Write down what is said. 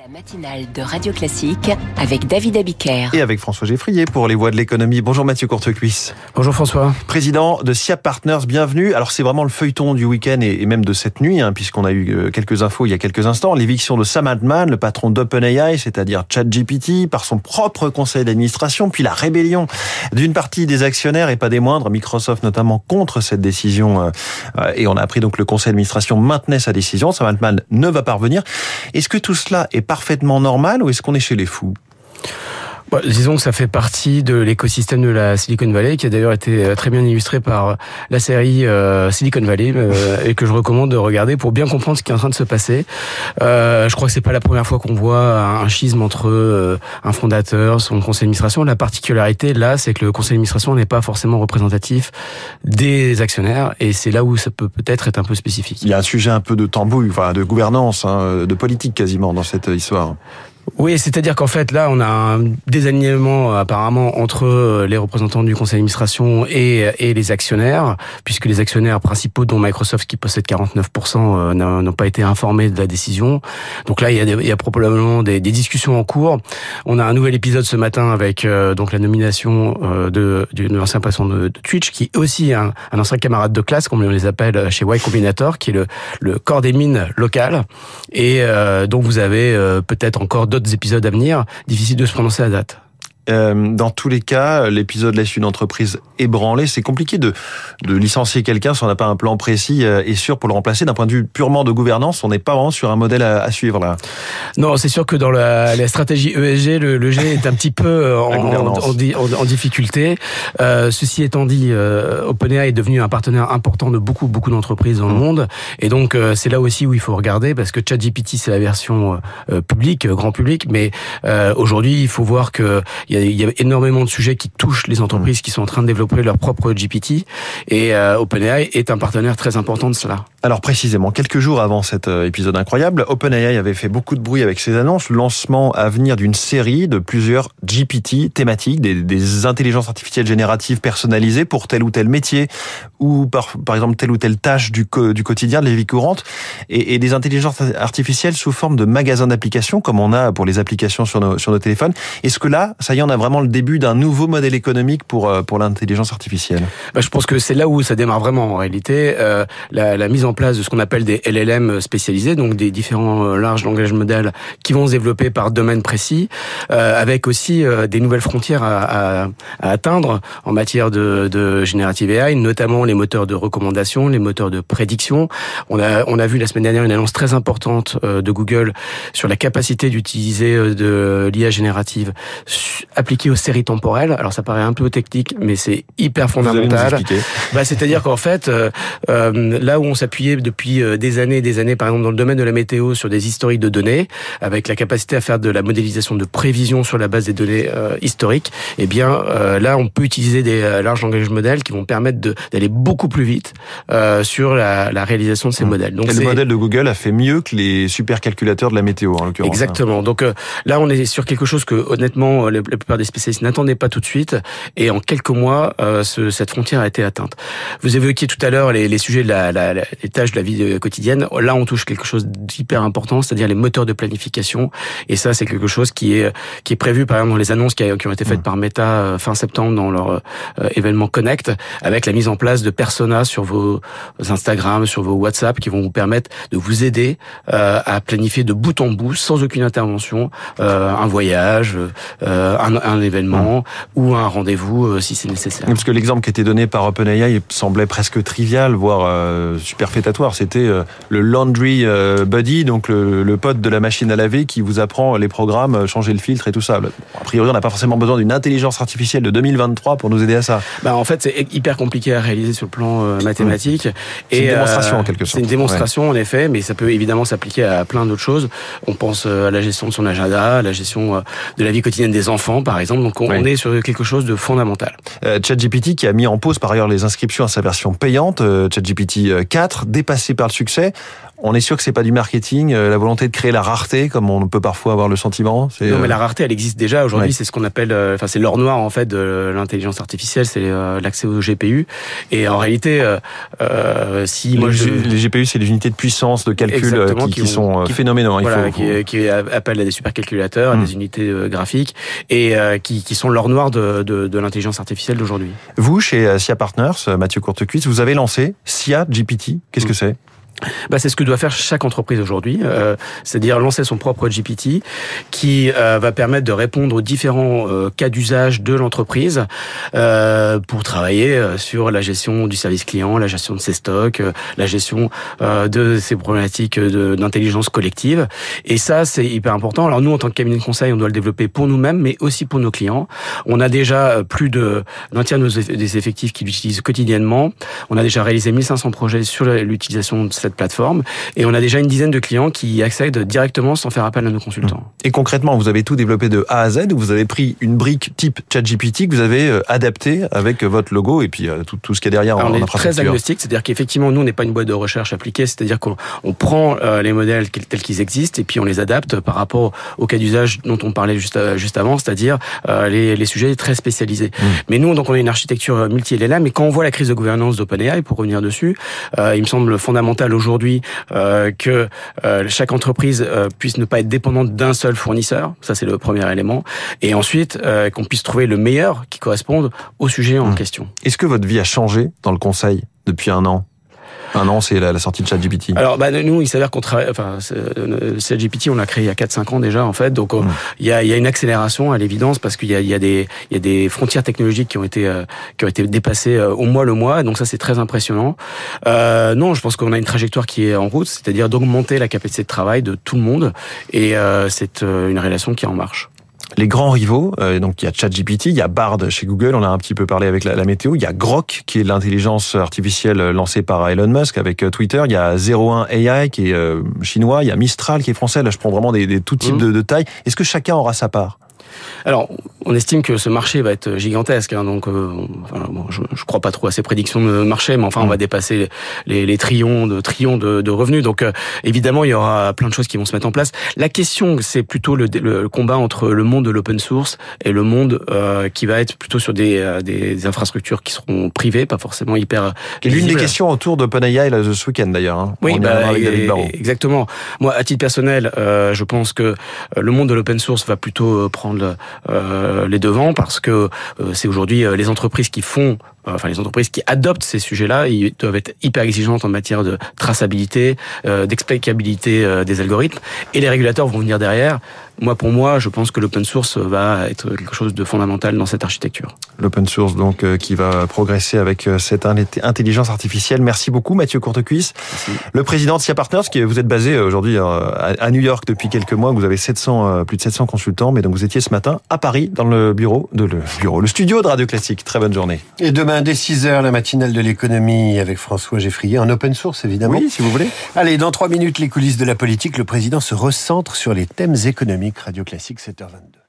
La matinale de Radio Classique avec David Abiker. Et avec François Geffrier pour les voix de l'économie. Bonjour Mathieu Courtecuisse. Bonjour François. Président de SIAP Partners, bienvenue. Alors c'est vraiment le feuilleton du week-end et même de cette nuit, hein, puisqu'on a eu euh, quelques infos il y a quelques instants. L'éviction de Sam Altman, le patron d'OpenAI, c'est-à-dire ChatGPT, par son propre conseil d'administration, puis la rébellion d'une partie des actionnaires et pas des moindres, Microsoft notamment contre cette décision. Euh, euh, et on a appris donc que le conseil d'administration maintenait sa décision. Sam Altman ne va pas revenir. Est-ce que tout cela est parfaitement normal ou est-ce qu'on est chez les fous? Bon, disons que ça fait partie de l'écosystème de la Silicon Valley, qui a d'ailleurs été euh, très bien illustré par la série euh, Silicon Valley, euh, et que je recommande de regarder pour bien comprendre ce qui est en train de se passer. Euh, je crois que c'est pas la première fois qu'on voit un schisme entre un fondateur, son conseil d'administration. La particularité là, c'est que le conseil d'administration n'est pas forcément représentatif des actionnaires, et c'est là où ça peut peut-être être un peu spécifique. Il y a un sujet un peu de tambouille, enfin de gouvernance, hein, de politique quasiment dans cette histoire. Oui, c'est-à-dire qu'en fait, là, on a un désalignement apparemment entre les représentants du conseil d'administration et, et les actionnaires, puisque les actionnaires principaux, dont Microsoft, qui possède 49%, n'ont pas été informés de la décision. Donc là, il y a, il y a probablement des, des, discussions en cours. On a un nouvel épisode ce matin avec euh, donc la nomination euh, de d'une ancien patron de, de, Twitch, qui est aussi un, un, ancien camarade de classe, comme on les appelle chez Y Combinator, qui est le, le corps des mines local. Et euh, donc vous avez euh, peut-être encore d'autres épisodes à venir. Difficile de se prononcer à date. Euh, dans tous les cas, l'épisode laisse une entreprise ébranlée. C'est compliqué de, de licencier quelqu'un si on n'a pas un plan précis euh, et sûr pour le remplacer. D'un point de vue purement de gouvernance, on n'est pas vraiment sur un modèle à, à suivre là. Non, c'est sûr que dans la, la stratégie ESG, le, le, G est un petit peu euh, en, en, en, en, difficulté. Euh, ceci étant dit, euh, OpenAI est devenu un partenaire important de beaucoup beaucoup d'entreprises dans le mmh. monde, et donc c'est là aussi où il faut regarder parce que ChatGPT c'est la version publique, grand public, mais aujourd'hui il faut voir que il y a il y a énormément de sujets qui touchent les entreprises qui sont en train de développer leur propre GPT et euh, OpenAI est un partenaire très important de cela. Alors précisément, quelques jours avant cet euh, épisode incroyable, OpenAI avait fait beaucoup de bruit avec ses annonces, lancement à venir d'une série de plusieurs GPT thématiques, des, des, intelligences artificielles génératives personnalisées pour tel ou tel métier ou par, par exemple telle ou telle tâche du, du quotidien de la vie courante et, des intelligences artificielles sous forme de magasins d'applications comme on a pour les applications sur nos, sur nos téléphones. Est-ce que là, ça y est, on a vraiment le début d'un nouveau modèle économique pour euh, pour l'intelligence artificielle bah, Je pense que c'est là où ça démarre vraiment en réalité. Euh, la, la, mise en place de ce qu'on appelle des LLM spécialisés, donc des différents euh, larges langages modèles qui vont se développer par domaine précis, euh, avec aussi euh, des nouvelles frontières à, à, à, atteindre en matière de, de générative AI, notamment les moteurs de recommandation, les moteurs de prédiction. On a on a vu la semaine dernière une annonce très importante de Google sur la capacité d'utiliser de l'IA générative appliqué aux séries temporelles. Alors ça paraît un peu technique, mais c'est hyper fondamental. Bah, c'est-à-dire qu'en fait, euh, euh, là où on s'appuyait depuis euh, des années et des années, par exemple dans le domaine de la météo, sur des historiques de données, avec la capacité à faire de la modélisation de prévision sur la base des données euh, historiques, eh bien euh, là on peut utiliser des larges langages modèles qui vont permettre d'aller beaucoup plus vite sur la, la, réalisation de ces mmh. modèles. Donc et le modèle de Google a fait mieux que les supercalculateurs de la météo en l'occurrence. Exactement. Donc là on est sur quelque chose que honnêtement plupart des spécialistes n'attendaient pas tout de suite. Et en quelques mois, euh, ce, cette frontière a été atteinte. Vous évoquiez tout à l'heure les, les, sujets de la, la, les tâches de la vie quotidienne. Là, on touche quelque chose d'hyper important, c'est-à-dire les moteurs de planification. Et ça, c'est quelque chose qui est qui est prévu, par exemple, dans les annonces qui, a, qui ont été faites mmh. par Meta euh, fin septembre dans leur euh, événement Connect, avec la mise en place de personas sur vos Instagram, sur vos WhatsApp, qui vont vous permettre de vous aider euh, à planifier de bout en bout, sans aucune intervention, euh, un voyage, euh, un, un, événement mmh. ou un rendez-vous euh, si c'est nécessaire. Parce que l'exemple qui était donné par OpenAI semblait presque trivial, voire euh, superfétatoire. C'était euh, le laundry euh, buddy, donc le, le, pote de la machine à laver qui vous apprend les programmes, changer le filtre et tout ça. A priori, on n'a pas forcément besoin d'une intelligence artificielle de 2023 pour nous aider à ça. Bah, en fait, c'est hyper compliqué à réaliser sur le plan euh, mathématique. Mmh. C'est une démonstration en quelque sorte. C'est une démonstration ouais. en effet, mais ça peut évidemment s'appliquer à plein d'autres choses. On pense à la gestion de son agenda, à la gestion de la vie quotidienne des enfants, par exemple. Donc on, oui. on est sur quelque chose de fondamental. Euh, ChatGPT qui a mis en pause par ailleurs les inscriptions à sa version payante, euh, ChatGPT 4, dépassé par le succès. On est sûr que c'est pas du marketing, la volonté de créer la rareté, comme on peut parfois avoir le sentiment. Non, mais la rareté, elle existe déjà aujourd'hui. C'est ce qu'on appelle, enfin, c'est l'or noir en fait de l'intelligence artificielle, c'est l'accès au GPU. Et en réalité, si moi les GPU, c'est les unités de puissance de calcul qui, sont phénoménaux. Hein, voilà, qui, qui appellent à des supercalculateurs, à hmm. des unités graphiques, et qui, qui sont l'or noir de, de, de l'intelligence artificielle d'aujourd'hui. Vous, chez SIA Partners, Mathieu Courtecuisse, vous avez lancé SIA GPT. Qu'est-ce que c'est? Bah, c'est ce que doit faire chaque entreprise aujourd'hui, euh, c'est-à-dire lancer son propre GPT qui euh, va permettre de répondre aux différents euh, cas d'usage de l'entreprise pour travailler sur la gestion du service client, la gestion de ses stocks, la gestion de ses problématiques d'intelligence collective. Et ça, c'est hyper important. Alors nous, en tant que cabinet de conseil, on doit le développer pour nous-mêmes, mais aussi pour nos clients. On a déjà plus de d'un tiers des effectifs qui l'utilisent quotidiennement. On a déjà réalisé 1500 projets sur l'utilisation de cette plateforme. Et on a déjà une dizaine de clients qui accèdent directement sans faire appel à nos consultants. Mmh. Et concrètement, vous avez tout développé de A à Z ou vous avez pris une brique type ChatGPT que vous avez euh, adapté avec votre logo et puis euh, tout, tout ce qu'il y a derrière Alors en, on est très agnostique, c'est-à-dire qu'effectivement, nous, on n'est pas une boîte de recherche appliquée, c'est-à-dire qu'on prend euh, les modèles tels qu'ils existent et puis on les adapte par rapport au cas d'usage dont on parlait juste, juste avant, c'est-à-dire les, les, sujets très spécialisés. Mmh. Mais nous, donc, on a une architecture multi-LLM, mais quand on voit la crise de gouvernance d'OpenAI, pour revenir dessus, il me semble fondamental aujourd'hui euh, que euh, chaque entreprise euh, puisse ne pas être dépendante d'un seul fournisseur. Ça, c'est le premier élément. Et ensuite, qu'on puisse trouver le meilleur qui corresponde au sujet en mmh. question. Est-ce que votre vie a changé dans le conseil depuis un an? Un an, c'est la, sortie de ChatGPT. Alors, bah, nous, il s'avère qu'on travaille. Enfin, euh, ChatGPT, on l'a créé il y a 4-5 ans déjà, en fait. Donc, euh, hmm. il y, a, y, a, une accélération à l'évidence parce qu'il y a, y, a des, y a des frontières technologiques qui ont été euh, qui ont été dépassées au mois le mois. Donc ça, c'est très impressionnant. Euh, non, je pense qu'on a une trajectoire qui est en route, c'est-à-dire d'augmenter la capacité de travail de tout le monde, et c'est une relation qui est en marche les grands rivaux, euh, donc il y a ChatGPT, il y a Bard chez Google, on a un petit peu parlé avec la, météo, il y a Grok qui est l'intelligence artificielle lancée par Elon Musk avec euh, Twitter, il y a 01 AI qui est euh, chinois, il y a Mistral qui est français, là je prends vraiment des, des tout types mmh. de, de tailles. Est-ce que chacun aura sa part? Alors, on estime que ce marché va être gigantesque. Hein, donc, euh, je, ne crois pas trop à ces prédictions de marché, mais enfin, on va mm. dépasser les, les trillions de trillions de, de revenus. Donc, euh, évidemment, il y aura plein de choses qui vont se mettre en place. La question, c'est plutôt le, le, combat entre le monde de l'open source et le monde euh, qui va être plutôt sur des, des infrastructures qui seront privées, pas forcément hyper. L'une des questions autour d'OpenAI ce week-end d'ailleurs. Hein. Oui, bah, exactement. Moi, à titre personnel, je pense que le monde de l'open source va plutôt prendre euh, les devants parce que euh, c'est aujourd'hui euh, les entreprises qui font enfin les entreprises qui adoptent ces sujets-là, ils doivent être hyper exigeantes en matière de traçabilité, d'explicabilité des algorithmes, et les régulateurs vont venir derrière moi, pour moi, je pense que l'open source va être quelque chose de fondamental dans cette architecture. L'open source, donc, euh, qui va progresser avec euh, cette intelligence artificielle. Merci beaucoup, Mathieu Courtecuisse. Le président de SIA Partners, qui vous êtes basé euh, aujourd'hui à New York depuis quelques mois. Vous avez 700, plus de 700 consultants, mais donc vous étiez ce matin à Paris dans le bureau de le bureau, le studio de Radio Classique. Très bonne journée. Et demain, dès 6 heures, la matinale de l'économie avec François Geffrier en open source, évidemment. Oui, si vous voulez. Allez, dans trois minutes, les coulisses de la politique. Le président se recentre sur les thèmes économiques. Radio Classique, 7h22.